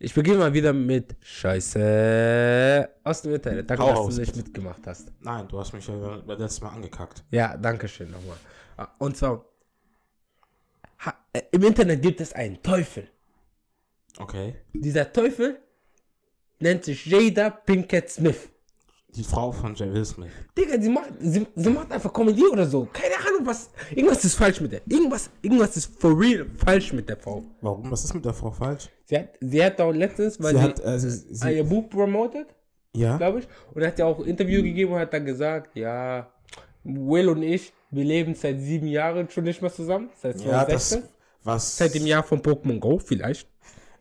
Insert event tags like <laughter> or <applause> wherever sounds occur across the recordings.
Ich beginne mal wieder mit Scheiße aus dem Internet. Danke, Hau dass raus, du nicht mitgemacht hast. Nein, du hast mich ja beim letzten Mal angekackt. Ja, danke schön nochmal. Ah, Und zwar, ha, äh, im Internet gibt es einen Teufel. Okay. Dieser Teufel nennt sich Jada Pinkett Smith. Die Frau von Jay Will Smith. Digga, sie macht, sie, sie macht einfach Comedy oder so. Keine Ahnung, was. Irgendwas ist falsch mit der. Irgendwas, irgendwas ist for real falsch mit der Frau. Warum? Was ist mit der Frau falsch? Sie hat, sie hat auch letztens, weil Sie sie, hat, äh, sie, sie, ihr Buch promotet, ja? glaube ich. Und er hat ja auch ein Interview gegeben und hat dann gesagt, ja, Will und ich, wir leben seit sieben Jahren schon nicht mehr zusammen. Seit Ja, das, 2016. was, Seit dem Jahr von Pokémon Go vielleicht.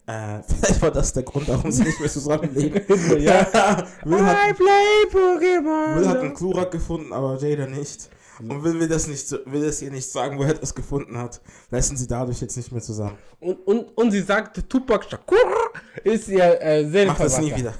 Äh, <laughs> vielleicht war das der Grund, warum sie nicht mehr zusammenleben. <laughs> ja. <laughs> Will hat, I play Pokémon. Will hat einen Klurak gefunden, aber Jada nicht. Und Will will das nicht, will es ihr nicht sagen, wo er das gefunden hat. Sind sie dadurch jetzt nicht mehr zusammen. und, und, und sie sagte, Tupac Shakur ist ihr äh, Mach das nie Seelenverwandter. wieder.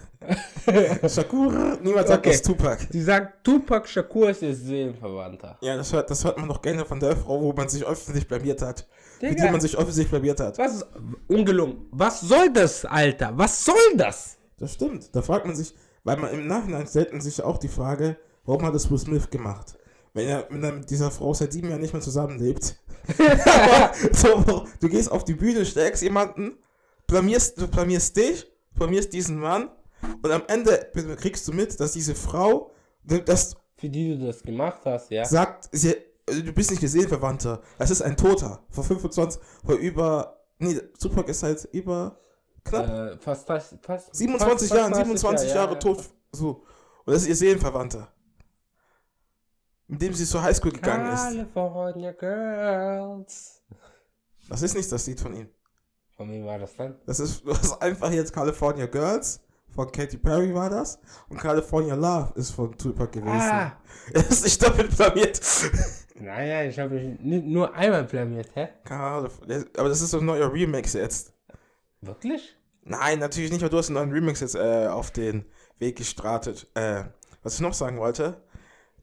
Shakura, niemand sagt Okay. das Tupac. Sie sagt, Tupac Shakur ist ihr Seelenverwandter. Ja, das hört, das hört man doch gerne von der Frau, wo man sich öffentlich blamiert hat. Mit Digga. der man sich öffentlich blamiert hat. Was ist ungelungen? Was soll das, Alter? Was soll das? Das stimmt. Da fragt man sich, weil man im Nachhinein stellt man sich auch die Frage, warum hat das Will Smith gemacht? Wenn er, wenn er mit dieser Frau seit sieben Jahren nicht mehr zusammenlebt. <laughs> <laughs> So, du gehst auf die Bühne, stärkst jemanden, blamierst, du blamierst dich, blamierst diesen Mann und am Ende kriegst du mit, dass diese Frau, das Für die du das gemacht hast, ja. sagt, sie, du bist nicht eine Seelenverwandte, das ist ein Toter. Vor 25, vor über, nee, Tupac ist halt über knapp Äh, fast, fast, fast 27 fast, Jahren, fast 27 ja, Jahre ja. tot. So. Und das ist ihr Seelenverwandter. Mit dem sie zur Highschool gegangen ist. California Girls. Das ist nicht das Lied von ihm. Von wem war das dann? Das ist, <laughs> das ist einfach jetzt California Girls. Von Katy Perry war das. Und California Love ist von Tupac gewesen. Ah! Er <laughs> ist nicht doppelt blamiert. <laughs> Naja, ich habe mich nur einmal blamiert, hä? Calif- Aber das ist so ein neuer Remix jetzt. Wirklich? Nein, natürlich nicht, weil du hast einen neuen Remix jetzt äh, auf den Weg gestratet. Äh, was ich noch sagen wollte,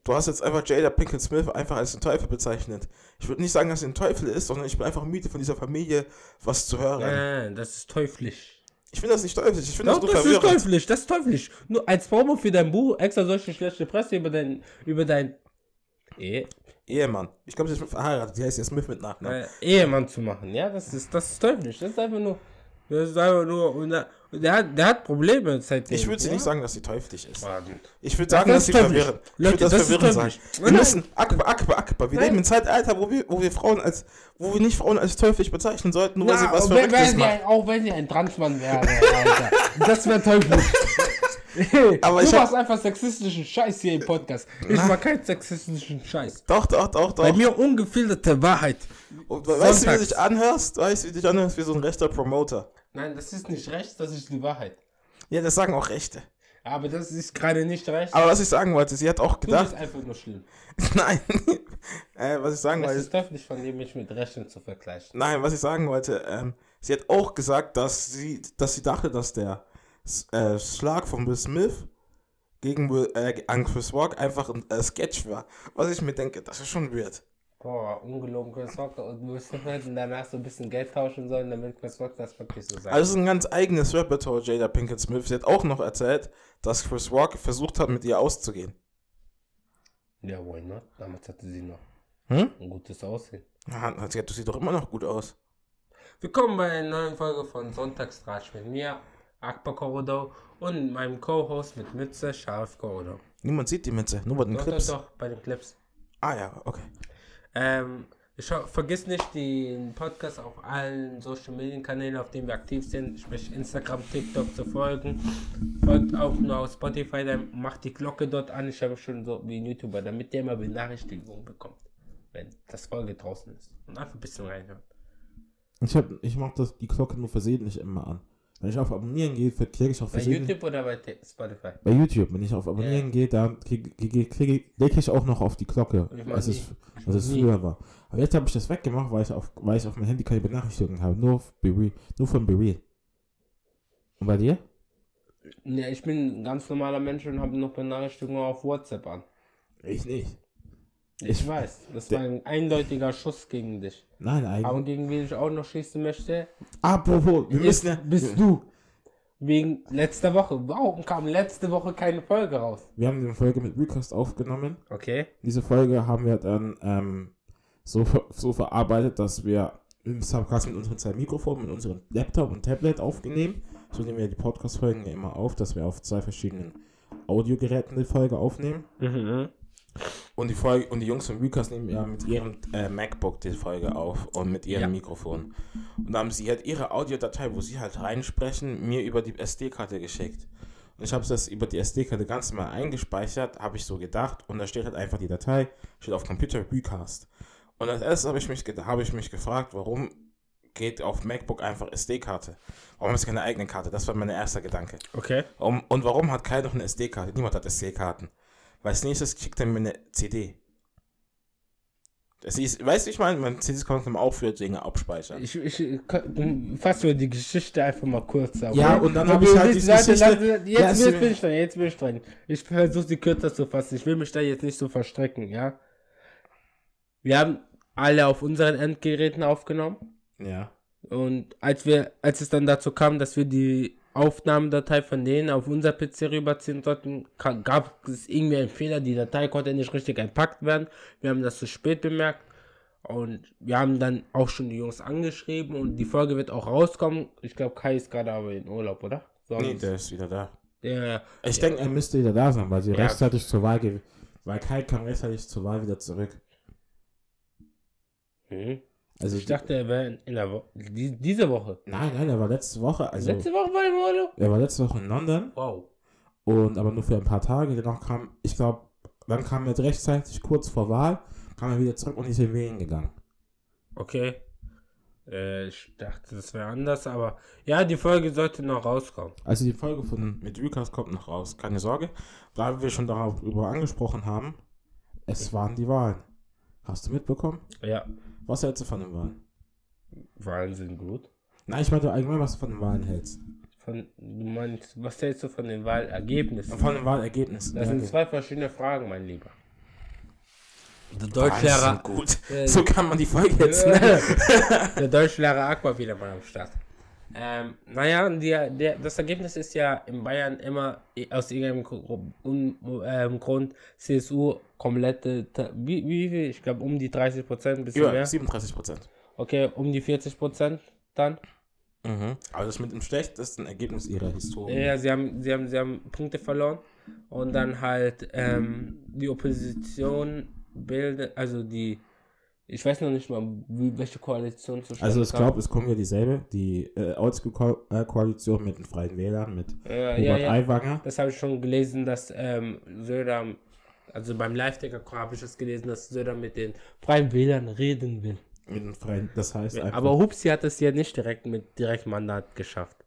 du hast jetzt einfach Jada Pinkett Smith einfach als den Teufel bezeichnet. Ich würde nicht sagen, dass sie ein Teufel ist, sondern ich bin einfach müde von dieser Familie, was zu hören. Nein, das ist teuflisch. Ich finde das nicht teuflisch, ich finde das nur das ist verwirrend. teuflisch, das ist teuflisch. Nur als Promo für dein Buch extra solche schlechte Presse über dein, über dein eh, Ehemann. Ich glaube, sie ist verheiratet, die heißt jetzt Smith mit Nachnamen. äh, Ehemann zu machen. Ja, das ist, das ist teuflisch. Das ist einfach nur, das ist einfach nur, und der, der, hat, der hat Probleme seitdem. Ich würde sie ja? nicht sagen, dass sie teuflisch ist. Ich würde sagen, Das dass sie teuflisch. verwirren. Ich Leute, würde das, das ist verwirren sagen. Wir Nein. müssen, Akbar, Akbar, Akbar. Wir Nein. leben im Zeitalter, wo wir, wo wir Frauen als, wo wir nicht Frauen als teuflisch bezeichnen sollten, nur weil sie Na, was wenn, Verrücktes machen. ein, auch wenn sie ein Transmann wäre, Alter. das wäre teuflisch. <laughs> Hey, <laughs> Aber du ich hab- machst einfach sexistischen Scheiß hier im Podcast. Ich mach keinen sexistischen Scheiß. Doch, doch, doch, doch. Bei mir ungefilterte Wahrheit. Und weißt du, wie du dich anhörst? Weißt du, wie du dich anhörst wie so ein rechter Promoter? Nein, das ist nicht recht, das ist die Wahrheit. Ja, das sagen auch Rechte. Aber das ist gerade nicht recht. Aber was ich sagen wollte, sie hat auch du gedacht. bist einfach nur schlimm. <laughs> nein. äh, was ich sagen Es wollte. ist teuflisch von dir, mich mit Rechten zu vergleichen. Nein, was ich sagen wollte, ähm, sie hat auch gesagt, dass sie, dass sie dachte, dass der äh, Schlag von Will Smith gegen Will, äh, an Chris Rock einfach ein äh, Sketch war. Was ich mir denke, das ist schon weird. Boah, ungelogen Chris Rock und wir hätten danach so ein bisschen Geld tauschen sollen, damit Chris Rock das wirklich so sagt. Also es ist ein ganz eigenes Repertoire, Jada Pinkett Smith. Sie hat auch noch erzählt, dass Chris Rock versucht hat, mit ihr auszugehen. ja, why not? Damals hatte sie noch Hm? ein gutes Aussehen. Ja, sie siehst doch immer noch gut aus. Willkommen bei einer neuen Folge von Sonntagstratsch mit mir, Akbar Korodo und meinem Co-Host mit Mütze, Scharf Korodo. Niemand sieht die Mütze, nur bei den Doch, Clips. doch, doch, bei den Clips. Ah ja, okay. Ähm, vergiss nicht, den Podcast auf allen Social Media Kanälen, auf denen wir aktiv sind, sprich Instagram, TikTok zu folgen. Folgt auch nur auf Spotify, dann macht die Glocke dort an. Ich habe schon so wie ein YouTuber, damit der immer Benachrichtigungen bekommt, wenn das Folge draußen ist. Und einfach ein bisschen reinhören. Ich, hab, ich mach das, die Glocke nur versehentlich immer an. Wenn ich auf Abonnieren gehe, klicke ich auf Bei versehentlich. YouTube oder bei Spotify? Bei YouTube, wenn ich auf Abonnieren Ja. gehe, dann kriege krieg, krieg, klicke ich auch noch auf die Glocke, als nie. es, als es früher war. Aber jetzt habe ich das weggemacht, weil ich auf, weil ich auf mein Handy keine Benachrichtigungen habe. Nur, auf Be nur von Bereal. Und bei dir? Ja, ich bin ein ganz normaler Mensch und habe noch Benachrichtigungen auf WhatsApp an. Ich nicht. Ich, weiß, das war ein eindeutiger Schuss gegen dich. Nein, Aber eigentlich. gegen wen ich auch noch schießen möchte, Apropos, wir müssen ja. bist du. Wegen letzter Woche. Warum kam letzte Woche keine Folge raus? Wir haben eine Folge mit Recast aufgenommen. Okay. Diese Folge haben wir dann ähm, so, ver- so verarbeitet, dass wir im Subcast mit unseren zwei Mikrofonen, mit unserem Laptop und Tablet aufnehmen. So nehmen wir die Podcast-Folgen ja immer auf, dass wir auf zwei verschiedenen Audiogeräten die Folge aufnehmen. Mhm. Und die Folge und die Jungs von Recast nehmen ja mit ihrem äh, MacBook die Folge auf und mit ihrem Ja. Mikrofon. Und dann haben sie halt ihre Audiodatei, wo sie halt reinsprechen, mir über die SD-Karte geschickt. Und ich habe das über die SD-Karte ganz normal eingespeichert, habe ich so gedacht. Und da steht halt einfach die Datei, steht auf Computer Recast. Und als erstes habe ich, mich habe ich mich gefragt, warum geht auf MacBook einfach SD-Karte? Warum ist keine eigene Karte? Das war mein erster Gedanke. Okay. Um, und warum hat keiner noch eine SD-Karte? Niemand hat SD-Karten. Weil als nächstes schickt er mir eine CD. Das ist, weißt du, ich meine, mein CDs kann man auch für Dinge abspeichern. Ich, ich fasse mir die Geschichte einfach mal kurz ab. Ja, und dann Aber hab ich halt diese warte, Geschichte- Jetzt, Ja, bin ich dran, jetzt bin ich dran. Ich versuche sie kürzer zu fassen. Ich will mich da jetzt nicht so verstrecken, ja? Wir haben alle auf unseren Endgeräten aufgenommen. Ja. Und als wir, als es dann dazu kam, dass wir die Aufnahmedatei von denen auf unser PC rüberziehen sollten, gab es irgendwie einen Fehler. Die Datei konnte nicht richtig entpackt werden. Wir haben das zu spät bemerkt. Und wir haben dann auch schon die Jungs angeschrieben und die Folge wird auch rauskommen. Ich glaube, Kai ist gerade aber in Urlaub, oder? Sonst, Nee, der ist wieder da. der, Ich denke, er müsste wieder da sein, weil sie Ja. rechtzeitig zur Wahl ge Weil Kai kam rechtzeitig zur Wahl wieder zurück. hm. Also Ich dachte, er wäre in, in der Woche. Die, diese Woche. Nein, nein, er war letzte Woche. Also Letzte Woche war er im Urlaub? er war letzte Woche in London Wow. und aber nur für ein paar Tage. Danach kam, ich glaube, dann kam er rechtzeitig kurz vor Wahl, kam er wieder zurück und ist in Wählen gegangen. Okay. Äh, ich dachte, das wäre anders, aber ja, die Folge sollte noch rauskommen. Also die Folge von mit Lukas kommt noch raus, keine Sorge. Da wir schon darüber angesprochen haben, es waren die Wahlen. Hast du mitbekommen? Ja. Was hältst du von den Wahlen? Wahnsinn gut. Nein, ich meine allgemein, was du von den Wahlen hältst. Von, du meinst, was hältst du von den Wahlergebnissen? Von den Wahlergebnissen. Das Ja, sind okay. zwei verschiedene Fragen, mein Lieber. Der Wahlen Deutschlehrer, sind gut. Äh, so kann man die Folge jetzt nennen. <laughs> der Deutschlehrer Aqua wieder mal am Start. Ähm, naja, die, der, das Ergebnis ist ja in Bayern immer aus irgendeinem ähm, Grund CSU komplette, wie, wie viel? Ich glaube um die 30 Prozent, Über mehr. 37 Prozent. Okay, um die 40 Prozent dann. Mhm. Aber das mit dem schlechtesten Ergebnis ihrer Historie. Ja, sie haben, sie haben, sie haben Punkte verloren und dann halt ähm, die Opposition bildet, also die, ich weiß noch nicht mal, wie, welche Koalition zustande Also ich glaube, es kommt ja dieselbe, die äh, Oldschool-Koalition mit den Freien Wählern, mit Ja, Robert ja, ja. Das habe ich schon gelesen, dass ähm, Söder, also beim Live-Ticker habe ich es gelesen, dass Söder mit den Freien Wählern reden will. Mit den Freien, das heißt einfach... Aber Hupsi hat es ja nicht direkt mit Direktmandat geschafft.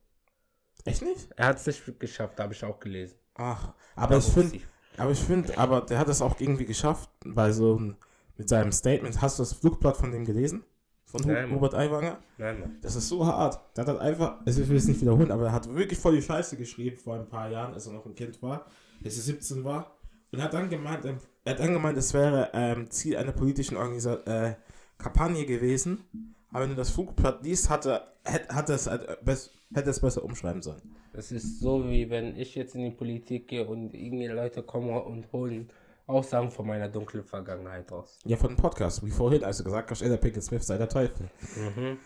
echt nicht? Er hat es nicht geschafft, habe ich auch gelesen. Ach, aber ich finde, aber ich finde, aber der hat es auch irgendwie geschafft, bei so einem, mit seinem Statement. Hast du das Flugblatt von dem gelesen? Von Nein. Robert Aiwanger? Nein, Mann. Das ist so hart. Der hat halt einfach, also ich will es nicht wiederholen, aber er hat wirklich voll die Scheiße geschrieben vor ein paar Jahren, als er noch ein Kind war, als er 17 war. Und hat dann gemeint, ähm, er hat dann gemeint, es wäre ähm, Ziel einer politischen Organisa äh, Kampagne gewesen. Aber wenn du das Flugblatt liest, hat er, hätte, hat es, halt bess- hätte es besser umschreiben sollen. Das ist so, wie wenn ich jetzt in die Politik gehe und irgendwie Leute kommen und holen Aussagen von meiner dunklen Vergangenheit raus. Ja, von dem Podcast, wie vorhin, als du gesagt hast, Ella Pinkett Smith sei der Teufel. Mhm.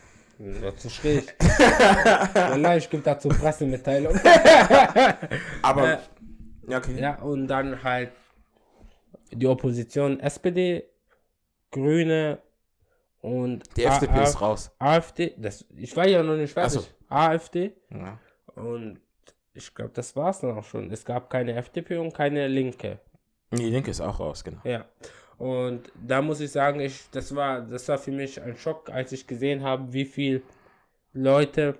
Dazu stehe ich. Nein, ich gebe dazu Pressemitteilung. <laughs> Aber, ja, okay. ja, und dann halt die Opposition SPD, Grüne und Die FDP A- ist raus. AfD. Das, ich war ja noch nicht fertig. So. AfD. Ja. Und ich glaube, das war es dann auch schon. Es gab keine FDP und keine Linke. Die Linke ist auch raus, genau. Ja. Und da muss ich sagen, ich, das war, das war für mich ein Schock, als ich gesehen habe, wie viel Leute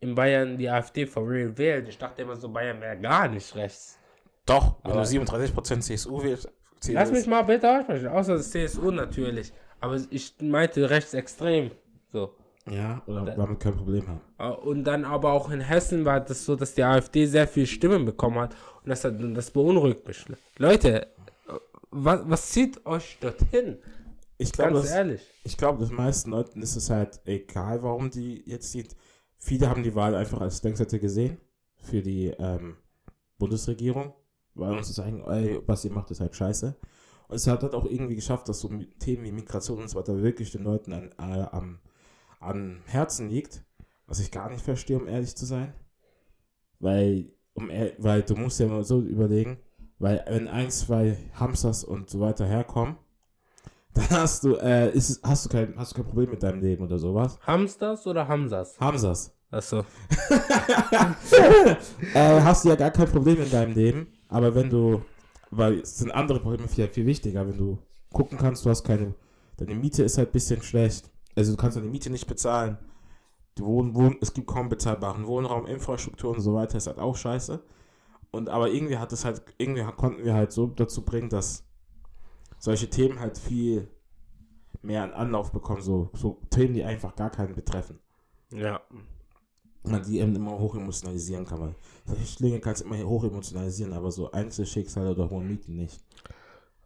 in Bayern die AfD for real wählen. Ich dachte immer so, Bayern wäre gar nicht rechts. Doch, wenn Aber- du 37% CSU wählst, CSU Lass mich mal bitte aussprechen, außer das CSU natürlich. Aber ich meinte rechtsextrem. So. Ja, oder damit kein Problem haben. Äh, Und dann aber auch in Hessen war das so, dass die AfD sehr viel Stimmen bekommen hat. Und das, hat, das beunruhigt mich. Leute, was, was zieht euch dorthin? Ich glaube, Ganz das, ehrlich. ich glaube, den meisten Leuten ist es halt egal, warum die jetzt die. Viele haben die Wahl einfach als Denkzettel gesehen. für die ähm, Bundesregierung, weil uns zu sagen, ey, was ihr macht, ist halt scheiße. Und es hat halt auch irgendwie geschafft, dass so Themen wie Migration und so weiter wirklich den Leuten an, äh, am, am Herzen liegt, was ich gar nicht verstehe, um ehrlich zu sein. Weil, um, weil du musst ja mal so überlegen, weil wenn ein, zwei Hamsters und so weiter herkommen, <laughs> dann hast du, äh, ist, hast, du kein, hast du kein Problem mit deinem Leben oder sowas. Hamsters oder Hamsas? Hamsters. Achso. <laughs> äh, hast du ja gar kein Problem in deinem Leben, aber wenn du, weil es sind andere Probleme viel, viel wichtiger, wenn du gucken kannst, du hast keine, deine Miete ist halt ein bisschen schlecht, also du kannst deine Miete nicht bezahlen, wohn, wohn, es gibt kaum bezahlbaren Wohnraum, Infrastruktur und so weiter, ist halt auch scheiße. Und aber irgendwie hat es halt, irgendwie konnten wir halt so dazu bringen, dass solche Themen halt viel mehr an Anlauf bekommen, so, so Themen, die einfach gar keinen betreffen Ja. man die eben immer hoch emotionalisieren kann. Weil Flüchtlinge kannst du immer hoch emotionalisieren, aber so Einzelschicksale oder hohe Mieten nicht.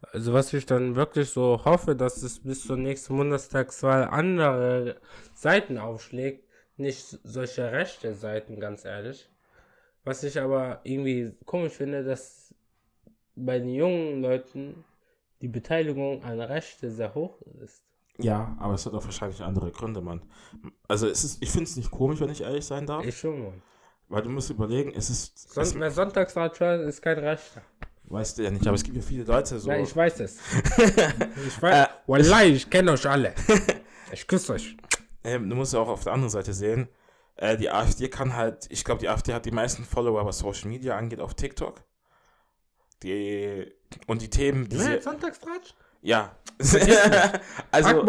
Also was ich dann wirklich so hoffe, dass es bis zur nächsten Bundestagswahl andere Seiten aufschlägt, nicht solche rechte Seiten, ganz ehrlich. Was ich aber irgendwie komisch finde, dass bei den jungen Leuten die Beteiligung an Rechte sehr hoch ist. Ja, aber es hat auch wahrscheinlich andere Gründe, Mann. Also es ist, ich finde es nicht komisch, wenn ich ehrlich sein darf, Ich schon, Mann. weil du musst überlegen, es ist, Son es, wer Sonntagsradfahrer ist kein Rechter. Weißt du ja nicht, aber es gibt ja viele Leute so. Nein, ich weiß es. <laughs> ich weiß. Wallahi, ich kenne euch alle. <laughs> Ich küsse euch. ähm, du musst ja auch auf der anderen Seite sehen, äh, die AfD kann halt, ich glaube, die AfD hat die meisten Follower, was Social Media angeht, auf TikTok. Die, und die Themen, die sie, Sonntagsratsch? ja. <laughs> Also.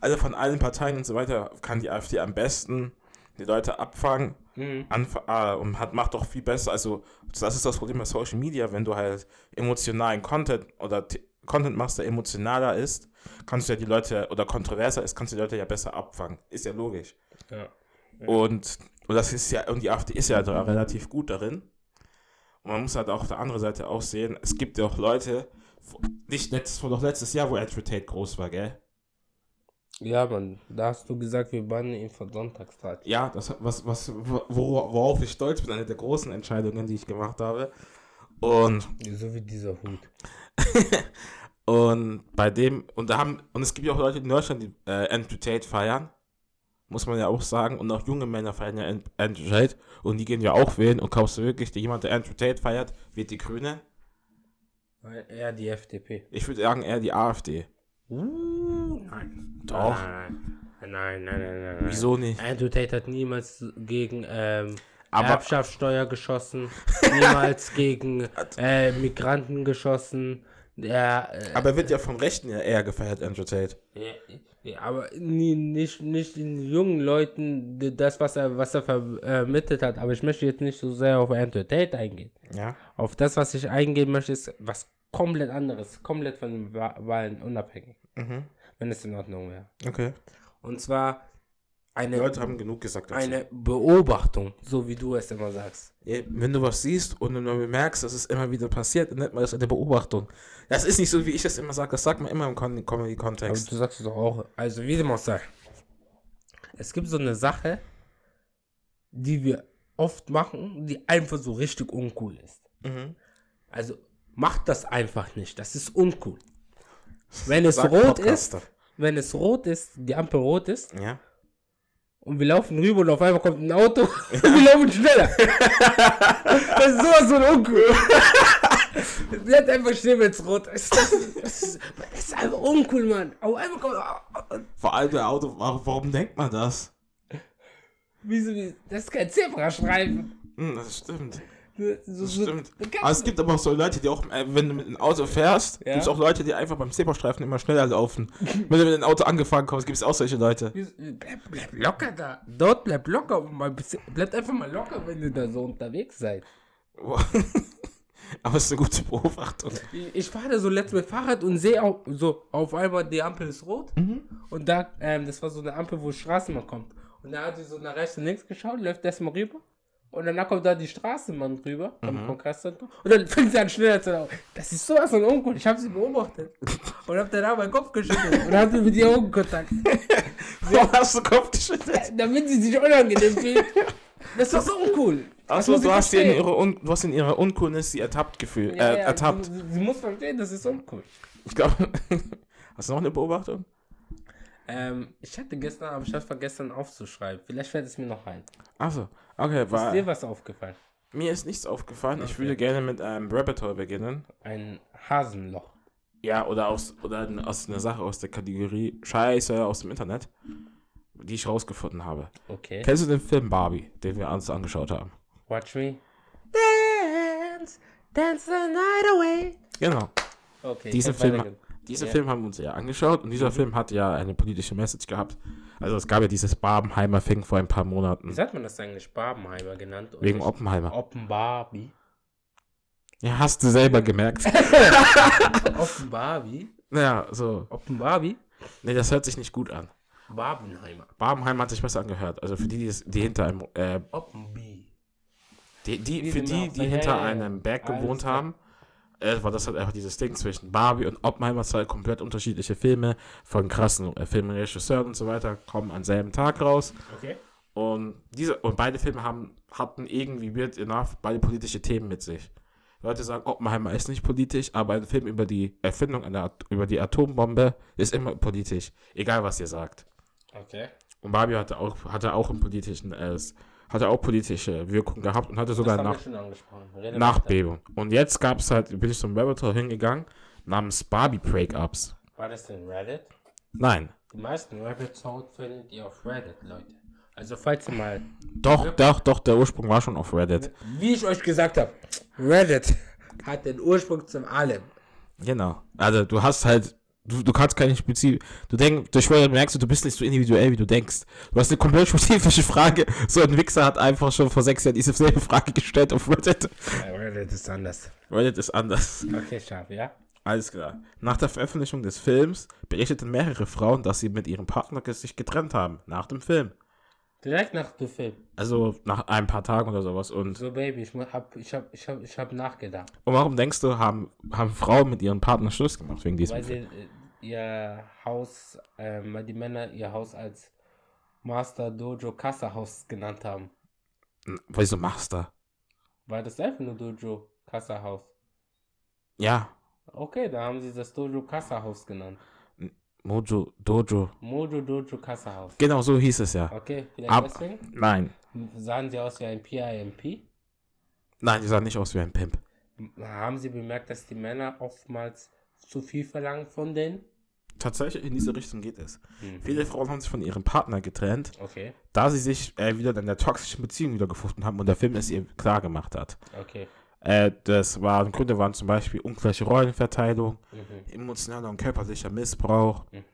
Also von allen Parteien und so weiter kann die AfD am besten die Leute abfangen Mhm. anf äh, und hat, macht doch viel besser. Also das ist das Problem bei Social Media, wenn du halt emotionalen Content oder Content machst, der emotionaler ist, kannst du ja die Leute oder kontroverser ist, kannst du die Leute ja besser abfangen. Ist ja logisch. Ja. Und, und das ist ja, und die AfD ist ja da relativ gut darin. Und man muss halt auch auf der anderen Seite auch sehen, es gibt ja auch Leute, nicht letztes, doch letztes Jahr, wo Andrew Tate groß war, gell? Ja, Mann, da hast du gesagt, wir bannen ihn von Sonntagsratsch. Ja, das, was, was, wor- worauf ich stolz bin, eine der großen Entscheidungen, die ich gemacht habe. Und, So wie dieser Hut. <laughs> und bei dem, und da haben, und es gibt ja auch Leute in Deutschland, die äh, Andrew Tate feiern. Muss man ja auch sagen. Und auch junge Männer feiern ja An- Andrew Tate. Und die gehen ja auch wählen. Und kaufst du wirklich, der jemand, der Andrew Tate feiert, wird die Grüne. Ja, die FDP. Ich würde sagen, eher die AfD. Uh, nein. Doch. Nein, nein, nein, nein, nein. nein. Wieso nicht? Andrew Tate hat niemals gegen ähm, Aber- Erbschaftssteuer geschossen, niemals <laughs> gegen äh, Migranten geschossen. Der, äh, Aber er wird ja vom Rechten ja eher gefeiert, Andrew Tate. Ja, ja, aber nie, nicht, nicht den jungen Leuten das, was er, was er vermittelt hat. Aber ich möchte jetzt nicht so sehr auf Andrew Tate eingehen. Ja. Auf das, was ich eingehen möchte, ist was komplett anderes. Komplett von den Wa- Wahlen unabhängig. Mhm. Wenn es in Ordnung wäre. Okay. Und zwar Die eine, Leute haben genug gesagt dazu. eine Beobachtung, so wie du es immer sagst. Wenn du was siehst und du bemerkst, dass es immer wieder passiert, dann nennt man das eine Beobachtung. Das ist nicht so, wie ich das immer sage. Das sagt man immer im Comedy-Kontext. du sagst es doch auch. Also, wie dem auch sei. Es gibt so eine Sache, die wir oft machen, die einfach so richtig uncool ist. Mhm. Also, macht das einfach nicht. Das ist uncool. Wenn es Sagt rot Podcaster. ist, wenn es rot ist, die Ampel rot ist, Ja. und wir laufen rüber und auf einmal kommt ein Auto und <laughs> wir laufen schneller. <laughs> das ist sowas von uncool. <laughs> Bleibt einfach stehen, wenn es rot ist. Das, das, ist, das ist einfach uncool, Mann. Auf einmal kommt. Vor allem der Auto, warum, denkt man das? Wieso, wie, das ist kein Zebrastreifen. Hm, das stimmt. So, so, stimmt. du Aber es gibt aber auch so Leute, die auch, äh, wenn du mit einem Auto fährst, Ja. gibt es auch Leute, die einfach beim Zebrastreifen immer schneller laufen. <laughs> wenn du mit einem Auto angefahren kommst, gibt es auch solche Leute. Wieso- Bleib, bleib locker da. Dort bleib locker. Mal, bleibt einfach mal locker, wenn ihr da so unterwegs seid. <laughs> aber es ist eine gute Beobachtung. Ich, ich fahre da so letztes mit Fahrrad und sehe auch so auf einmal die Ampel ist rot. Und da, ähm, das war so eine Ampel, wo Straßenmann kommt. Und da hat sie so nach rechts und links geschaut, läuft erstmal rüber. Und danach kommt da die Straßenmann drüber am Kongresszentrum. Und dann fängt sie an schneller zu laufen. Das ist sowas von uncool. Ich habe sie beobachtet. <laughs> Und habe danach meinen Kopf geschüttelt. <laughs> Und hatte mit ihr Augenkontakt. <laughs> Warum hast du Kopf geschüttelt? Damit sie sich unangenehm fühlt. Das ist doch so uncool. Achso, du hast, in verstehen. ihre Un du hast in ihrer Uncoolness sie ertappt gefühlt. äh, ertappt. Sie, sie muss verstehen, das ist uncool. Ich glaube. hast du noch eine Beobachtung? Ähm, ich hatte gestern, aber ich habe vergessen aufzuschreiben. Vielleicht fällt es mir noch ein. Achso, okay, Ist war, dir was aufgefallen? mir ist nichts aufgefallen. Ich Okay. würde gerne mit einem Rabbit Hole beginnen. Ein Hasenloch. Ja, oder aus, oder aus einer Sache aus der Kategorie Scheiße aus dem Internet, die ich rausgefunden habe. Okay. Kennst du den Film Barbie, den wir uns angeschaut haben? Watch me. Dance, dance the night away. Genau. Okay. Diesen ich Film, diesen Ja. Film haben wir uns ja angeschaut und dieser Film hat ja eine politische Message gehabt. Also es gab ja dieses Barbenheimer Thing vor ein paar Wie Monaten. sagt man das eigentlich? Barbenheimer genannt? und Wegen Oppenheimer. Oppenbarbie. Ja, hast du selber gemerkt. <laughs> Oppenbarbie? ja, so. Oppenbarbie? Nee, das hört sich nicht gut an. Barbenheimer. Barbenheimer hat sich besser angehört. Also für die, die, die hinter einem, äh, Oppenbi. die, die, Die für die, die hinter einem Berg gewohnt haben, äh, war das halt einfach dieses Ding zwischen Barbie und Oppenheimer, zwei komplett unterschiedliche Filme von krassen äh, Filmregisseuren und so weiter, kommen am selben Tag raus. Okay. Und diese und beide Filme haben hatten irgendwie weird enough beide politische Themen mit sich. Leute sagen, Oppenheimer ist nicht politisch, aber ein Film über die Erfindung einer über die Atombombe ist immer politisch, egal was ihr sagt. Okay. Und Barbie hatte auch hatte auch einen politischen äh, es hatte auch politische Wirkung gehabt und hatte sogar nach Nachbebung. Und jetzt gab es halt, bin ich zum Hole hingegangen, namens Barbie Breakups. War das denn Reddit? Nein. Die meisten Rabbit Hole findet ihr auf Reddit, Leute. Also falls ihr mal, Doch, doch, doch, der Ursprung war schon auf Reddit. wie ich euch gesagt habe, Reddit hat den Ursprung zum allem. Genau. Also du hast halt, du, du kannst keine spezifische, du denkst, durch Reddit merkst du, du bist nicht so individuell, wie du denkst. Du hast eine komplett spezifische Frage. So ein Wichser hat einfach schon vor sechs Jahren diese selbe Frage gestellt auf Reddit. Reddit ist anders. Reddit ist anders. Okay, scharf, ja? Alles klar. Nach der Veröffentlichung des Films berichteten mehrere Frauen, dass sie mit ihrem Partner sich getrennt haben. Nach dem Film. Direkt nach dem Film. Also nach ein paar Tagen oder sowas. Und So, Baby, ich hab, ich hab, ich hab, ich hab nachgedacht. Und warum denkst du, haben, haben Frauen mit ihrem Partner Schluss gemacht wegen diesem Weil Film? Sie ihr Haus, ähm, weil die Männer ihr Haus als Master Dojo Kassa Haus genannt haben. Wieso du? War das einfach nur Dojo Kassa Haus? Ja, Okay, da haben sie das Dojo Kassa Haus genannt. Mojo, Dojo. Mojo Dojo Kassa Haus. Genau so hieß es ja. Okay, vielleicht Ab, deswegen? nein, Sahen sie aus wie ein PIMP? nein, die sah nicht aus wie ein Pimp. Haben sie bemerkt, dass die Männer oftmals zu viel verlangen von denen? Tatsächlich in diese Richtung geht es. Mhm. Viele Frauen haben sich von ihrem Partner getrennt, Okay, da sie sich äh, wieder in der toxischen Beziehung wiedergefunden haben und der Film es ihr klar gemacht hat. okay. Äh, das waren Gründe waren zum Beispiel ungleiche Rollenverteilung, Mhm. emotionaler und körperlicher Missbrauch, Mhm.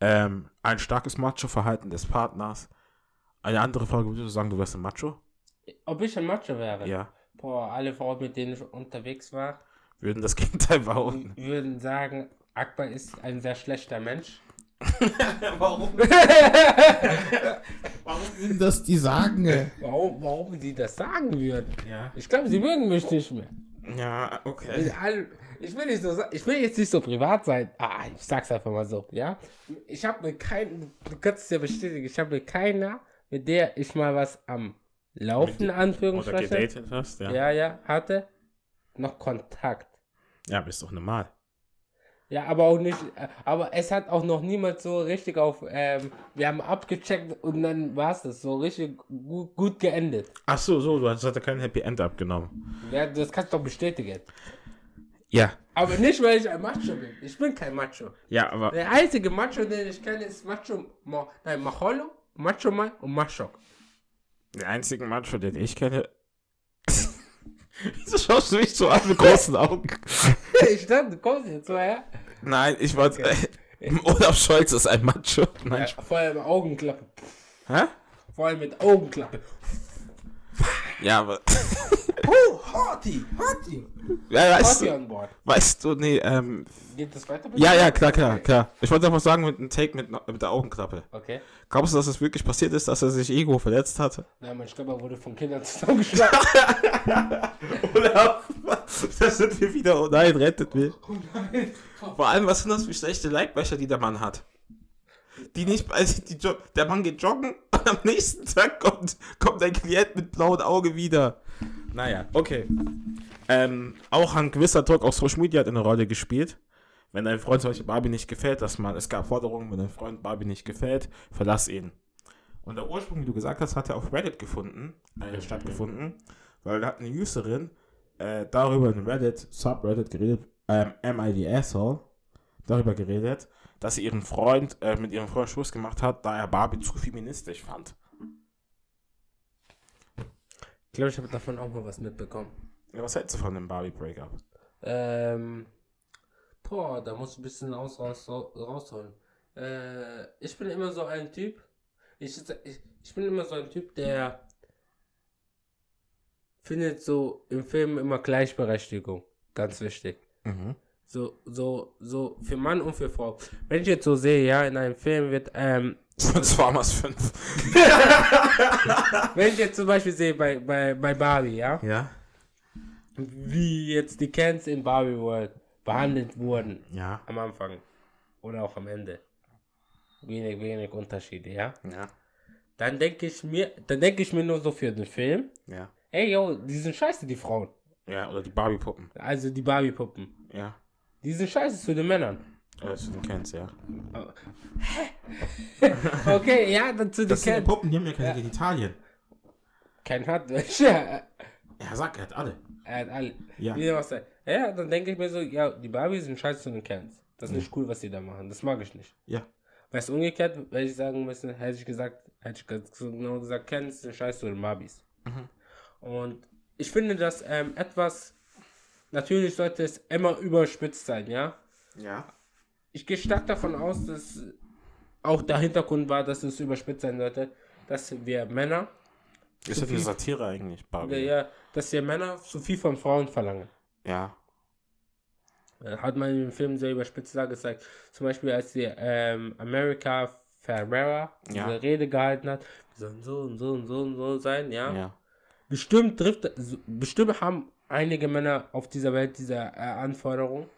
ähm, ein starkes Macho-Verhalten des Partners. Eine andere Frage, würdest du sagen, du wärst ein Macho? Ob ich ein Macho wäre? Ja. Boah, alle Frauen, mit denen ich unterwegs war, Würden das <laughs> Gegenteil behaupten. würden sagen, Akbar ist ein sehr schlechter Mensch. <laughs> Warum? <laughs> Warum würden das die sagen? Warum, warum die das sagen würden? Ja. Ich glaube, sie mögen mich nicht mehr. Ja, okay. Ich, will nicht so ich will jetzt nicht so privat sein. Ah, ich sag's einfach mal so, ja. Ich habe mit keinem, du kannst es ja bestätigen, ich habe mit keiner, mit der ich mal was am Laufen, Oder Anführungsstrichen, gedatet hast, ja. ja, ja, hatte, noch Kontakt. Ja, bist doch normal. Ja, aber auch nicht, äh, aber es hat auch noch niemand so richtig auf, ähm, wir haben abgecheckt und dann war's das so richtig gut, gut geendet. Ach so, so, du hast hatte kein Happy End abgenommen. Ja, das kannst du doch bestätigen. Ja. Aber nicht, weil ich ein Macho bin. Ich bin kein Macho. Ja, aber Der einzige Macho, den ich kenne, ist Macho, Ma, nein, Macholo, Macho Man und Machok. der einzige Macho, den ich kenne. <laughs> Wieso schaust du mich so an mit großen Augen? ich dachte, du kommst jetzt so her. Nein, ich wollte. Äh, Olaf Scholz ist ein Macho. Nein. Ja, vor allem mit Augenklappe. Hä? Vor allem mit Augenklappe. Ja, aber. Oh, Horty, Horty. Ja, weißt Horty du, an Bord. weißt du, nee, ähm. Geht das weiter? Ja, ja, klar, klar, klar. Ich wollte einfach sagen mit einem Take mit, mit der Augenklappe. Okay. Glaubst du, dass es wirklich passiert ist, dass er sich Ego verletzt hatte? Nein, mein Stopper wurde von Kindern <laughs> zusammengeschlagen. <laughs> Olaf, da sind wir wieder. Oh nein, rettet mich. Vor allem, was sind das für schlechte Leibwäscher, die der Mann hat? Die nicht, also die, der Mann geht joggen und am nächsten Tag kommt, kommt ein Klient mit blauem Auge wieder. Naja, okay. Ähm, auch ein gewisser Druck auf Social Media hat eine Rolle gespielt. Wenn dein Freund zum Beispiel Barbie nicht gefällt, dass man, es gab Forderungen, wenn dein Freund Barbie nicht gefällt, verlass ihn. Und der Ursprung, wie du gesagt hast, hat ja auf Reddit gefunden, äh, stattgefunden, weil da hat eine Userin äh, darüber in Reddit, Subreddit geredet, ähm, Am I the Asshole, darüber geredet, dass sie ihren Freund, äh, mit ihrem Freund Schluss gemacht hat, da er Barbie zu feministisch fand. Ich glaube, ich habe davon auch mal was mitbekommen. Ja, was hältst du von dem Barbie-Breakup? Ähm, boah, da musst du ein bisschen aus, raus, rausholen. Äh, ich bin immer so ein Typ. Ich, ich, ich bin immer so ein Typ, der findet so im Film immer Gleichberechtigung. Ganz wichtig. Mhm. So, so, so für Mann und für Frau. Wenn ich jetzt so sehe, ja, in einem Film wird, ähm, <laughs> Transformers 5. <laughs> wenn ich jetzt zum Beispiel sehe bei, bei, bei Barbie, ja, Ja? wie jetzt die Cans in Barbie World behandelt wurden. Ja. am Anfang oder auch am Ende. Wenig, wenig Unterschiede, ja. Ja. Dann denke ich mir, dann denke ich mir nur so für den Film, Ja. ey yo, die sind scheiße, die Frauen. Ja, oder die Barbie-Puppen. Also die Barbie-Puppen. Ja. Die sind scheiße zu den Männern. Äh, zu den Kens, ja. <laughs> Okay, ja, dann zu den Das sind Ken. Puppen, die haben ja keine Genitalien. Ken hat welche. Er Ja, sag, er hat alle. hat alle. Ja. Ja, dann denke ich mir so, ja, die Barbie sind scheiße zu den Kens. Das ist nicht cool, was die da machen. Das mag ich nicht. Ja. Weißt du, umgekehrt, wenn ich sagen müsste, hätte ich gesagt, hätte ich genau gesagt, Kens sind scheiße zu den Barbies. Und ich finde das ähm, etwas, natürlich sollte es immer überspitzt sein, ja. Ja. Ich gehe stark davon aus, dass auch der Hintergrund war, dass es überspitzt sein sollte, dass wir Männer, Ist ja die Satire eigentlich, Barbie. ja, dass wir Männer zu viel von Frauen verlangen. Ja. Äh, Hat man im Film sehr überspitzt gezeigt. Zum Beispiel, als die ähm, America Ferrera Ja. diese Rede gehalten hat, wir sollen so und so und so und so sein, ja. Ja. Bestimmt trifft, bestimmt haben einige Männer auf dieser Welt diese äh, Anforderung.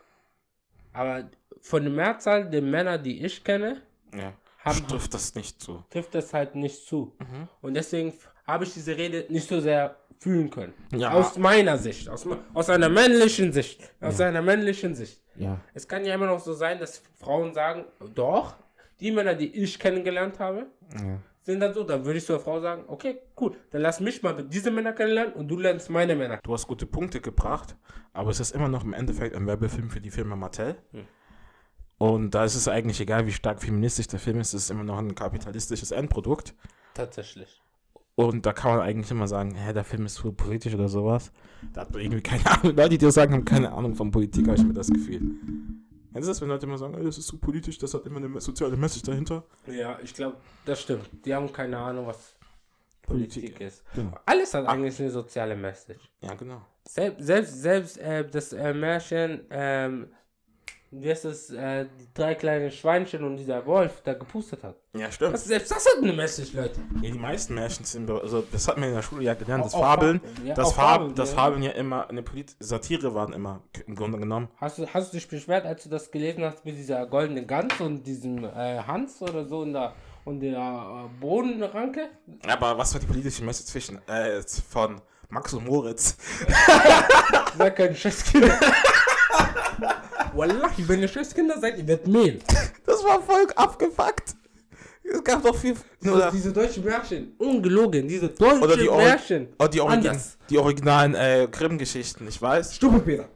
Aber von der Mehrzahl der Männer, die ich kenne, Ja. Haben- Trifft das nicht zu. trifft das halt nicht zu. Mhm. Und deswegen habe ich diese Rede nicht so sehr fühlen können. Ja. Aus meiner Sicht, aus, aus einer männlichen Sicht. Aus einer männlichen Sicht. Ja. Es kann ja immer noch so sein, dass Frauen sagen, doch, die Männer, die ich kennengelernt habe, ja. Sind dann so, dann würde ich zur Frau sagen, okay, cool, dann lass mich mal diese Männer kennenlernen und du lernst meine Männer. Du hast gute Punkte gebracht, aber es ist immer noch im Endeffekt ein Werbefilm für die Firma Mattel. Hm. Und da ist es eigentlich egal, wie stark feministisch der Film ist, es ist immer noch ein kapitalistisches Endprodukt. Tatsächlich. Und da kann man eigentlich immer sagen, hä, der Film ist zu politisch oder sowas. Da hat man irgendwie keine Ahnung. Leute, die das sagen, haben keine Ahnung von Politik, habe ich mir das Gefühl. Kennst du das, wenn Leute immer sagen, das ist zu politisch, das hat immer eine soziale Message dahinter? Ja, ich glaube, das stimmt. Die haben keine Ahnung, was Politik, Politik, ist. genau. Alles hat eigentlich eine soziale Message. Ja, genau. Selbst, selbst, selbst äh, das äh, Märchen, ähm, wie heißt das, äh, die drei kleinen Schweinchen und dieser Wolf, der gepustet hat. Ja, stimmt. Das, selbst das hat eine Message, Leute. Ja, die meisten Märchen sind, also das hat man in der Schule ja gelernt, das Auch- Fabeln, ja, das, Fab, Fabeln, das ja. Fabeln ja immer, eine Polit Satire waren immer, im Grunde genommen. Hast du, hast du dich beschwert, als du das gelesen hast mit dieser goldenen Gans und diesem äh, Hans oder so und der, und der äh, Bodenranke? Aber was war die politische Message zwischen, äh, von Max und Moritz? Seid keine Scheißkinder. Wallahi, wenn ihr Scheißkinder seid, ihr werdet Mehl. Das war voll abgefuckt. Es gab doch viel, oder, Diese deutschen Märchen, ungelogen, diese deutschen oder die, Ori Märchen. oder die, Origin Anders. die originalen äh, Grimm-Geschichten, ich weiß. Stubbelpeter.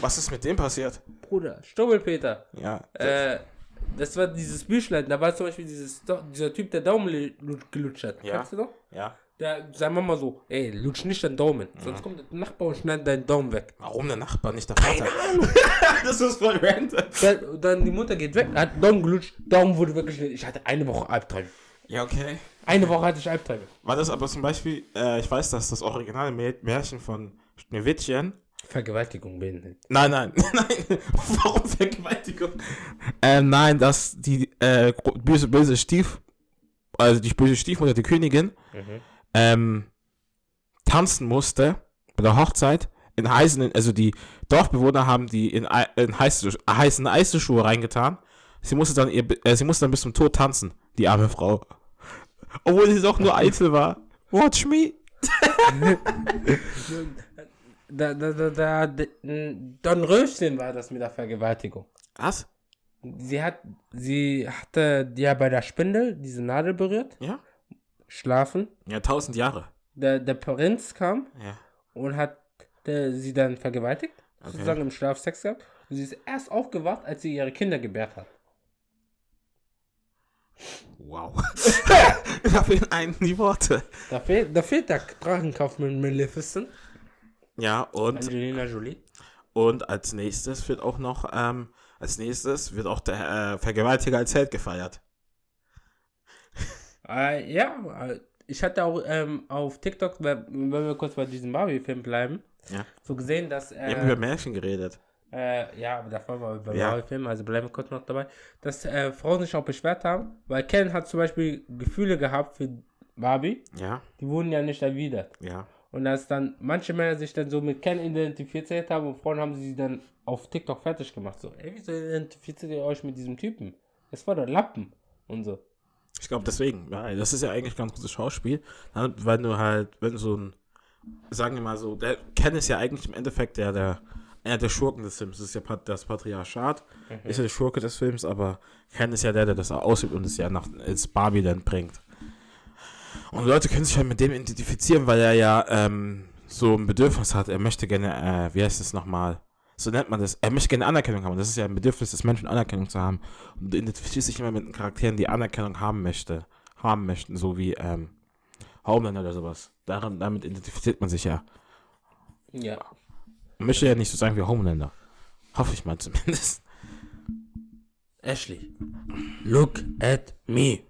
Was ist mit dem passiert? Bruder, Stubbelpeter. Ja, Äh, das war dieses Büchlein, da war zum Beispiel dieses, dieser Typ, der Daumen lu- gelutscht hat. Ja. Kennst du noch? ja. Der, sagen wir mal so, ey, lutsch nicht deinen Daumen, sonst kommt der Nachbar und schneidet deinen Daumen weg. Warum der Nachbar, nicht der Vater? <laughs> das ist voll random. Dann, dann die Mutter geht weg, hat Daumen gelutscht, Daumen wurde weggeschnitten. Ich hatte eine Woche Albträume. Ja, okay. Eine Woche hatte ich Albträume. War das aber zum Beispiel, äh, ich weiß, dass das originale Mä- Märchen von Schneewittchen. Vergewaltigung beendet. Nein, nein, <laughs> nein. Warum Vergewaltigung? Ähm, nein, dass die äh, böse, böse Stief, also die böse Stiefmutter, die Königin, ähm, tanzen musste bei der Hochzeit in heißen, also die Dorfbewohner haben die in, in heiße, heißen Eisschuhe reingetan Sie musste dann, ihr, äh, sie musste dann bis zum Tod tanzen, die arme Frau. Obwohl sie doch nur eitel war. Watch me. Da, da, da, da, Don Röschen war das mit der Vergewaltigung. Was? Sie hat, sie hatte ja bei der Spindel diese Nadel berührt, Ja? Schlafen. Ja, tausend Jahre. Der, der Prinz kam Ja. und hat äh, sie dann vergewaltigt, Okay. sozusagen im Schlaf Sex gehabt. Und sie ist erst aufgewacht, als sie ihre Kinder gebärt hat. Wow. <laughs> da fehlen einem die Worte. Da fehlt, da fehlt der Drachenkopf mit Maleficent, Ja, und, Angelina Jolie. und als nächstes wird auch noch, ähm, als nächstes wird auch der äh, Vergewaltiger als Held gefeiert. Äh, ja, äh, ich hatte auch ähm, auf TikTok, wenn wir kurz bei diesem Barbie-Film bleiben, Ja. so gesehen, dass Wir haben über äh, Märchen geredet. äh, ja, aber davor war über Ja. Barbie-Film, also bleiben wir kurz noch dabei, dass äh, Frauen sich auch beschwert haben, weil Ken hat zum Beispiel Gefühle gehabt für Barbie, Ja, die wurden ja nicht erwidert. ja. Und dass dann manche Männer sich dann so mit Ken identifiziert haben und Frauen haben sie dann auf TikTok fertig gemacht. So, ey, wieso identifiziert ihr euch mit diesem Typen? Das war der Lappen und so. Ich glaube deswegen, ja, das ist ja eigentlich ganz gutes Schauspiel. Dann, wenn du halt, wenn so ein, sagen wir mal so, der Ken ist ja eigentlich im Endeffekt der, der, einer der Schurken des Films. Das ist ja das Patriarchat, ist ja der Schurke des Films, aber Ken ist ja der, der das ausübt und es ja nach ins Barbie-Land bringt. Und Leute können sich halt mit dem identifizieren, weil er ja ähm, so ein Bedürfnis hat. Er möchte gerne, äh, wie heißt es nochmal? So nennt man das. Er möchte gerne Anerkennung haben. Das ist ja ein Bedürfnis des Menschen, Anerkennung zu haben. Und du identifizierst dich immer mit Charakteren, die Anerkennung haben möchte, haben möchten, so wie ähm, Homelander oder sowas. Daran, damit identifiziert man sich ja. Ja. Man möchte ja nicht so sagen wie Homelander. Hoffe ich mal zumindest. Ashley, look at me.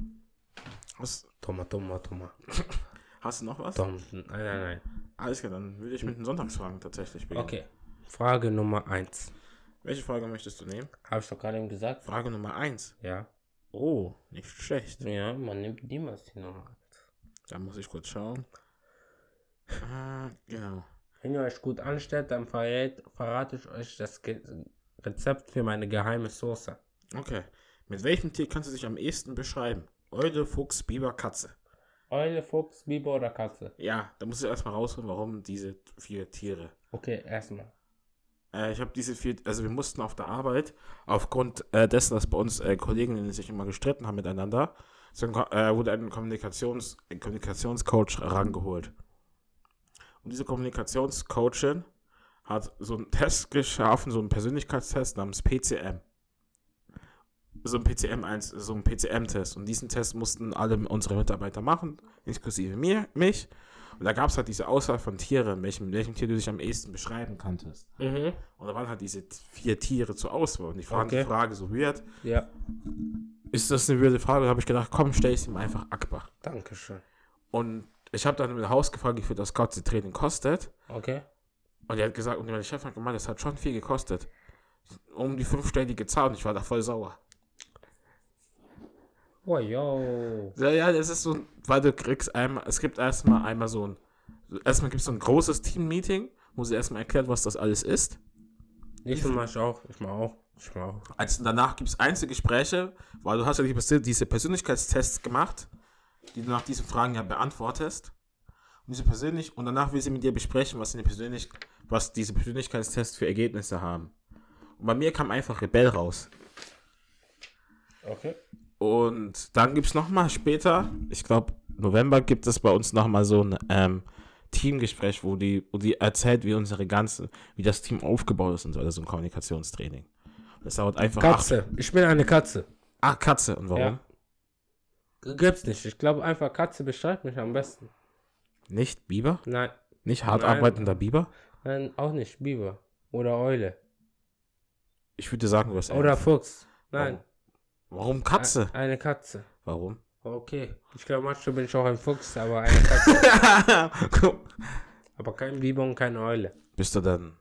Was, Thomas, Thomas, Thomas. <laughs> hast du noch was? Tom, nein, nein, nein. Alles klar, dann würde ich mit den Sonntagsfragen tatsächlich beginnen. Okay. Frage Nummer 1. Welche Frage möchtest du nehmen? Habe ich doch gerade eben gesagt? Frage Nummer 1. Ja. Oh, nicht schlecht. Ja, man nimmt niemals die Nummer 1. Da muss ich kurz schauen. Ah, genau. Wenn ihr euch gut anstellt, dann verrät, verrate ich euch das Ge Rezept für meine geheime Soße. Okay. Mit welchem Tier kannst du dich am ehesten beschreiben? Eule, Fuchs, Biber, Katze. Eule, Fuchs, Biber oder Katze? Ja, da muss ich erstmal rausholen, warum diese vier Tiere. Okay, erstmal. Äh, ich habe diese vier, also wir mussten auf der Arbeit, aufgrund äh, dessen, dass bei uns äh, Kolleginnen sich immer gestritten haben miteinander, so ein, äh, wurde ein, Kommunikations, ein Kommunikationscoach rangeholt. Und diese Kommunikationscoachin hat so einen Test geschaffen, so einen Persönlichkeitstest namens PCM. So ein PCM 1, so ein PCM-Test. Und diesen Test mussten alle unsere Mitarbeiter machen, inklusive mir, mich. Und da gab es halt diese Auswahl von Tieren, welchem, welchem Tier du dich am ehesten beschreiben kanntest. Mhm. Und da waren halt diese vier Tiere zur Auswahl. Und ich fand Okay. die Frage so weird. Ja, Ist das eine weirde Frage? Da habe ich gedacht, komm, stell ich ihm einfach Akbar. danke schön. Und ich habe dann im Haus gefragt, wie viel das ganze Training kostet. Okay. Und er hat gesagt, und mein Chef hat gemeint, das hat schon viel gekostet. Um die fünfstellige Zahl. Und ich war da voll sauer. Oh, yo. Ja, ja, das ist so, weil du kriegst einmal, es gibt erstmal einmal so ein, erstmal gibt es so ein großes Team-Meeting, wo sie erstmal erklärt, was das alles ist. Ich mach ich auch. Ich mach auch. Ich mach auch. Als, danach gibt es Einzelgespräche, weil du hast ja die, diese Persönlichkeitstests gemacht, die du nach diesen Fragen ja beantwortest. Und diese persönlich, und danach will sie mit dir besprechen, was, persönlich, was diese Persönlichkeitstests für Ergebnisse haben. Und bei mir kam einfach Rebell raus. Okay. Und dann gibt es nochmal später, ich glaube November, gibt es bei uns nochmal so ein ähm, Teamgespräch, wo die, wo die erzählt, wie unsere ganze, wie das Team aufgebaut ist und so, also ein Kommunikationstraining. Das dauert einfach Katze. Ich bin eine Katze. Acht, ah, Katze. Und warum? Ja. Gibt's nicht. Ich glaube einfach, Katze beschreibt mich am besten. Nicht Biber? Nein. Nicht hart Nein. arbeitender Biber? Nein, auch nicht. Biber. Oder Eule. Ich würde sagen, du hast Oder Fuchs. Nein. Warum? Warum Katze? Eine Katze. Warum? Okay. Ich glaube, manchmal bin ich auch ein Fuchs, aber eine Katze. <laughs> Aber kein Biber und keine Eule. Bist du dann?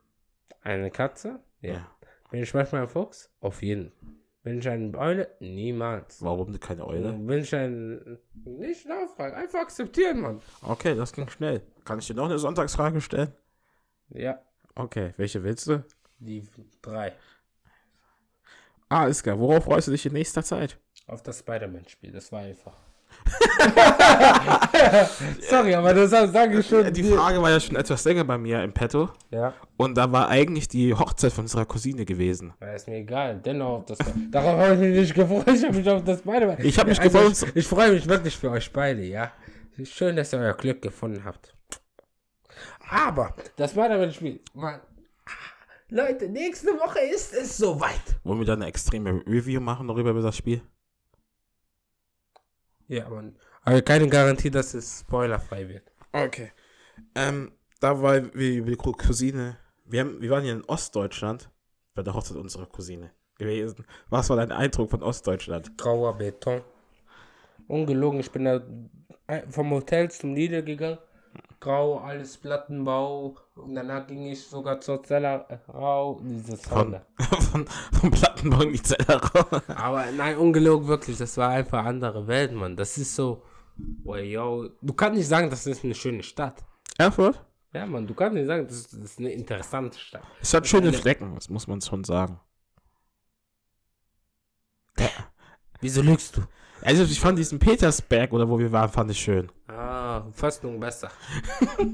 Eine Katze? Ja. Ja. Bin ich manchmal ein Fuchs? Auf jeden. Bin ich eine Eule? Niemals. Warum keine Eule? Bin ich ein. Nicht nachfragen, einfach akzeptieren, Mann. Okay, das ging schnell. Kann ich dir noch eine Sonntagsfrage stellen? Ja, Okay, welche willst du? die drei. Ah, ist klar. Worauf freust du dich in nächster Zeit? Auf das Spider-Man-Spiel, das war einfach. <laughs> Sorry, aber das sage ich schon. Die Frage war ja schon etwas länger bei mir im Petto. Ja, Und da war eigentlich die Hochzeit von unserer Cousine gewesen. ja, ist mir egal. Dennoch, auf das, darauf habe ich mich nicht gefreut. Ich habe mich auf das Spider-Man. Ich hab mich also gefreut. Ich, ich freue mich wirklich für euch beide, ja. Schön, dass ihr euer Glück gefunden habt. Aber das Spider-Man-Spiel, Mann. Leute, nächste Woche ist es soweit. Wollen wir dann eine extreme Review machen darüber über das Spiel? Ja, Mann. Aber keine Garantie, dass es spoilerfrei wird. Okay. Ähm, da war wie die Cousine. Wir, haben, wir waren hier in Ostdeutschland bei der Hochzeit unserer Cousine gewesen. Was war dein Eindruck von Ostdeutschland? Grauer Beton. Ungelogen, ich bin da ein- vom Hotel zum Lidl gegangen. Grau, alles Plattenbau. Und danach ging ich sogar zur Zellerau. Dieses Von, Sound. <laughs> von, von Plattenbau in die Zellerau. <laughs> Aber nein, ungelogen wirklich, das war einfach andere Welt, Mann. Das ist so, boah, yo, du kannst nicht sagen, das ist eine schöne Stadt. Erfurt? Ja, Mann, du kannst nicht sagen, das ist, das ist eine interessante Stadt. Es hat schöne Flecken, das muss man schon sagen. Wieso lügst du? Also ich fand diesen Petersberg oder wo wir waren, fand ich schön. Ah, Festung besser. <laughs>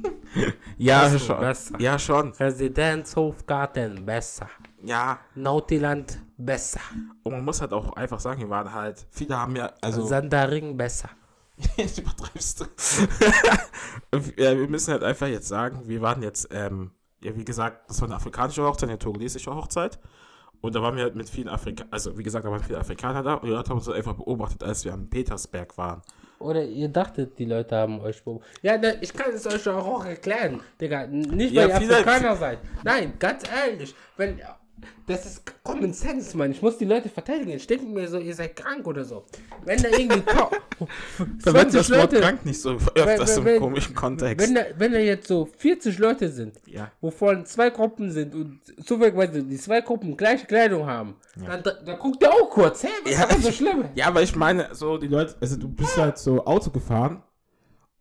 Ja, Festung schon. besser. Ja, schon. Residenzhofgarten besser. Ja. Nautiland besser. Und man muss halt auch einfach sagen, wir waren halt, viele haben ja, also <laughs> Sandaring besser. <laughs> Jetzt übertreibst du. ja, wir müssen halt einfach jetzt sagen, wir waren jetzt, ähm, ja, wie gesagt, das war eine afrikanische Hochzeit, eine togolesische Hochzeit. Und da waren wir halt mit vielen Afrikanern, also wie gesagt, da waren viele Afrikaner da und die Leute haben uns einfach beobachtet, als wir am Petersberg waren. Oder ihr dachtet, die Leute haben euch beobachtet. Ja, ne, ich kann es euch auch, erklären, Digga. Nicht, Ja, weil ihr viele- Afrikaner seid. Nein, ganz ehrlich. Wenn, das ist Common Sense, Mann. Ich muss die Leute verteidigen. Ich denke mir so, ihr seid krank oder so. Wenn da irgendwie to- Verwendet 20 das Wort Leute, krank nicht so öfters im wenn- komischen Kontext. wenn da, wenn da jetzt so 40 Leute sind, Ja. wovon zwei Gruppen sind und zufälligerweise die zwei Gruppen gleiche Kleidung haben, dann, da, da guckt ihr auch kurz, hä, was Ja. ist da so schlimm? Ja, aber ich meine, so die Leute, also du bist halt so Auto gefahren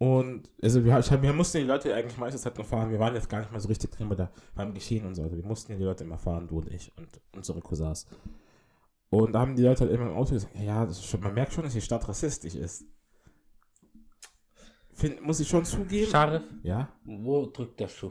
und also wir, hab- wir mussten die Leute eigentlich meistens halt noch fahren. Wir waren jetzt gar nicht mehr so richtig drin bei der, beim Geschehen und so. Also wir mussten die Leute immer fahren, du und ich und unsere Cousins. Und da haben die Leute halt immer im Auto gesagt, ja, schon, man merkt schon, dass die Stadt rassistisch ist. Find, muss ich schon zugeben. Scharif, Ja? wo drückt der Schuh?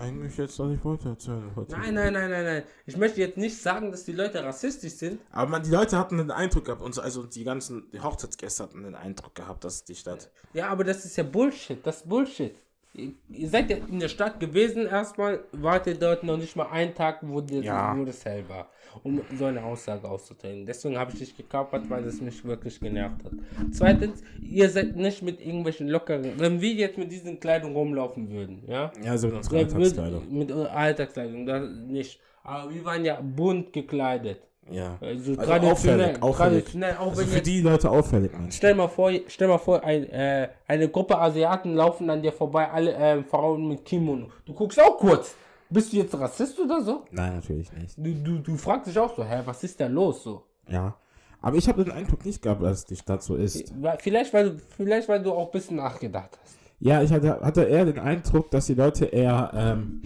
Eigentlich jetzt, dass ich wollte erzählen. Heute. Nein, nein, nein, nein, nein. Ich möchte jetzt nicht sagen, dass die Leute rassistisch sind. Aber man, die Leute hatten den Eindruck gehabt, und also die ganzen die Hochzeitsgäste hatten den Eindruck gehabt, dass die Stadt Ja, aber das ist ja Bullshit. Das ist Bullshit. Ihr, seid ja in der Stadt gewesen erstmal, wart ihr dort noch nicht mal einen Tag, wo, das, Ja. wo das hell war, um so eine Aussage auszuteilen. Deswegen habe ich dich gekapert, weil das mich wirklich genervt hat. Zweitens, ihr seid nicht mit irgendwelchen lockeren, wenn wir jetzt mit diesen Kleidung rumlaufen würden, ja? Ja, so in unserer Alltagskleidung. Mit, mit unserer Alltagskleidung, das nicht. Aber wir waren ja bunt gekleidet. Ja. Also, Also traditionell, auffällig, auffällig. traditionell, auch Also wenn für jetzt die Leute auffällig, Stell mal vor, stell mal vor, ein, äh, eine Gruppe Asiaten laufen an dir vorbei, alle äh, Frauen mit Kimono. Du guckst auch kurz. Bist du jetzt Rassist oder so? Nein, natürlich nicht. Du, du, du fragst dich auch so, hä, was ist da los so? Ja. Aber ich habe den Eindruck nicht gehabt, dass die Stadt so ist. Weil- Vielleicht, weil du, vielleicht, weil du auch ein bisschen nachgedacht hast. Ja, ich hatte, hatte eher den Eindruck, dass die Leute eher. Ähm,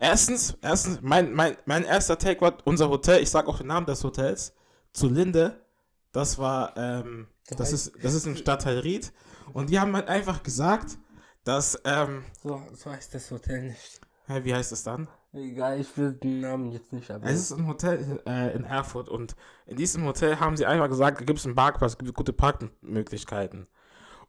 erstens, erstens, mein, mein, mein erster Take war unser Hotel, ich sag auch den Namen des Hotels, zu Linde. Das war, ähm, das ist, das ist im Stadtteil Ried. Und die haben halt einfach gesagt, dass, ähm, So, so heißt das Hotel nicht. hä, wie heißt es dann? Egal, ich will den Namen jetzt nicht Es erwähnen. ist ein Hotel äh, in Erfurt und in diesem Hotel haben sie einfach gesagt, da gibt es einen Parkplatz, es gibt gute Parkmöglichkeiten.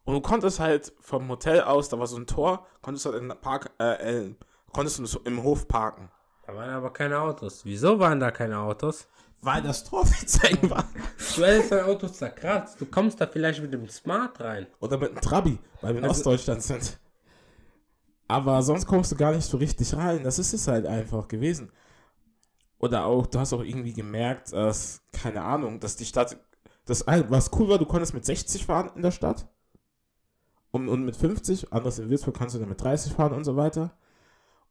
Und du konntest halt vom Hotel aus, da war so ein Tor, konntest halt in den Park, äh, äh, konntest du im Hof parken. Da waren aber keine Autos. Wieso waren da keine Autos? Weil das Tor eng war. Du hättest dein Auto zerkratzt. Du kommst da vielleicht mit dem Smart rein. Oder mit einem Trabi, weil wir in Also- Ostdeutschland sind. Aber sonst kommst du gar nicht so richtig rein. Das ist es halt einfach gewesen. Oder auch, du hast auch irgendwie gemerkt, dass, keine Ahnung, dass die Stadt, das, ein- was cool war, du konntest mit 60 fahren in der Stadt. Und, und mit 50, anders in Würzburg kannst du dann mit 30 fahren und so weiter.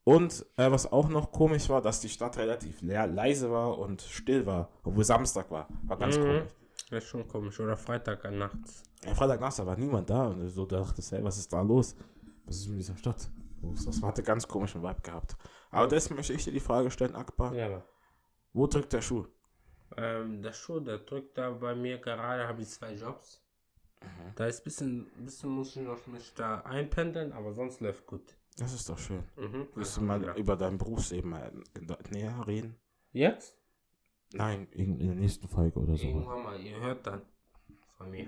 Und äh, was auch noch komisch war, dass die Stadt relativ leer, leise war und still war, obwohl Samstag war. War ganz Mhm. komisch. Das ist schon komisch. Oder Freitag nachts. Ja, Freitagnacht, da war niemand da und so dachtest, hey, was ist da los? Was ist mit dieser Stadt? Das hatte ganz komischen Vibe gehabt. Aber das möchte ich dir die Frage stellen, Akbar. Ja. Wo drückt der Schuh? Ähm, der Schuh, der drückt da bei mir gerade, habe ich zwei Jobs. Mhm. Da ist ein bisschen, bisschen muss ich noch mich da einpendeln, aber sonst läuft gut. Das ist doch schön. Mhm. Willst du mal über dein Berufsleben mal näher reden? Jetzt? Nein, in in der nächsten Folge oder so. Irgendwann mal, ihr hört dann von mir.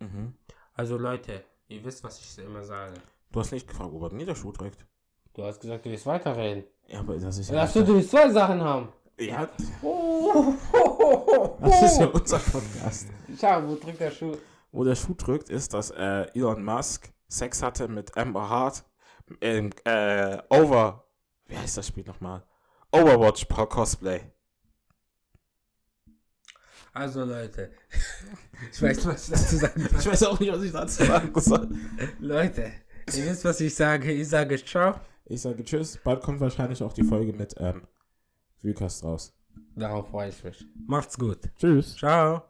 Mhm. Also Leute, ihr wisst, was ich immer sage. Du hast nicht gefragt, ob er mir der Schuh trägt. Du hast gesagt, du willst weiterreden. Ja, aber das ist ja. Du, du willst zwei Sachen haben. ja, Oh, <laughs> das ist ja unser Podcast. Schau, wo drückt der Schuh? Wo der Schuh drückt, ist, dass äh, Elon Musk Sex hatte mit Amber Hart im äh, Over. Wie heißt das Spiel nochmal? Overwatch Pro Cosplay. Also Leute, <laughs> ich weiß, was ich dazu sagen soll. <laughs> Ich weiß auch nicht, was ich dazu sagen soll. Leute, ihr wisst, was ich sage. Ich sage ciao. Ich sage Tschüss. Bald kommt wahrscheinlich auch die Folge mit ähm, Vucast raus. Darauf freue ich mich. Macht's gut. Tschüss. Ciao.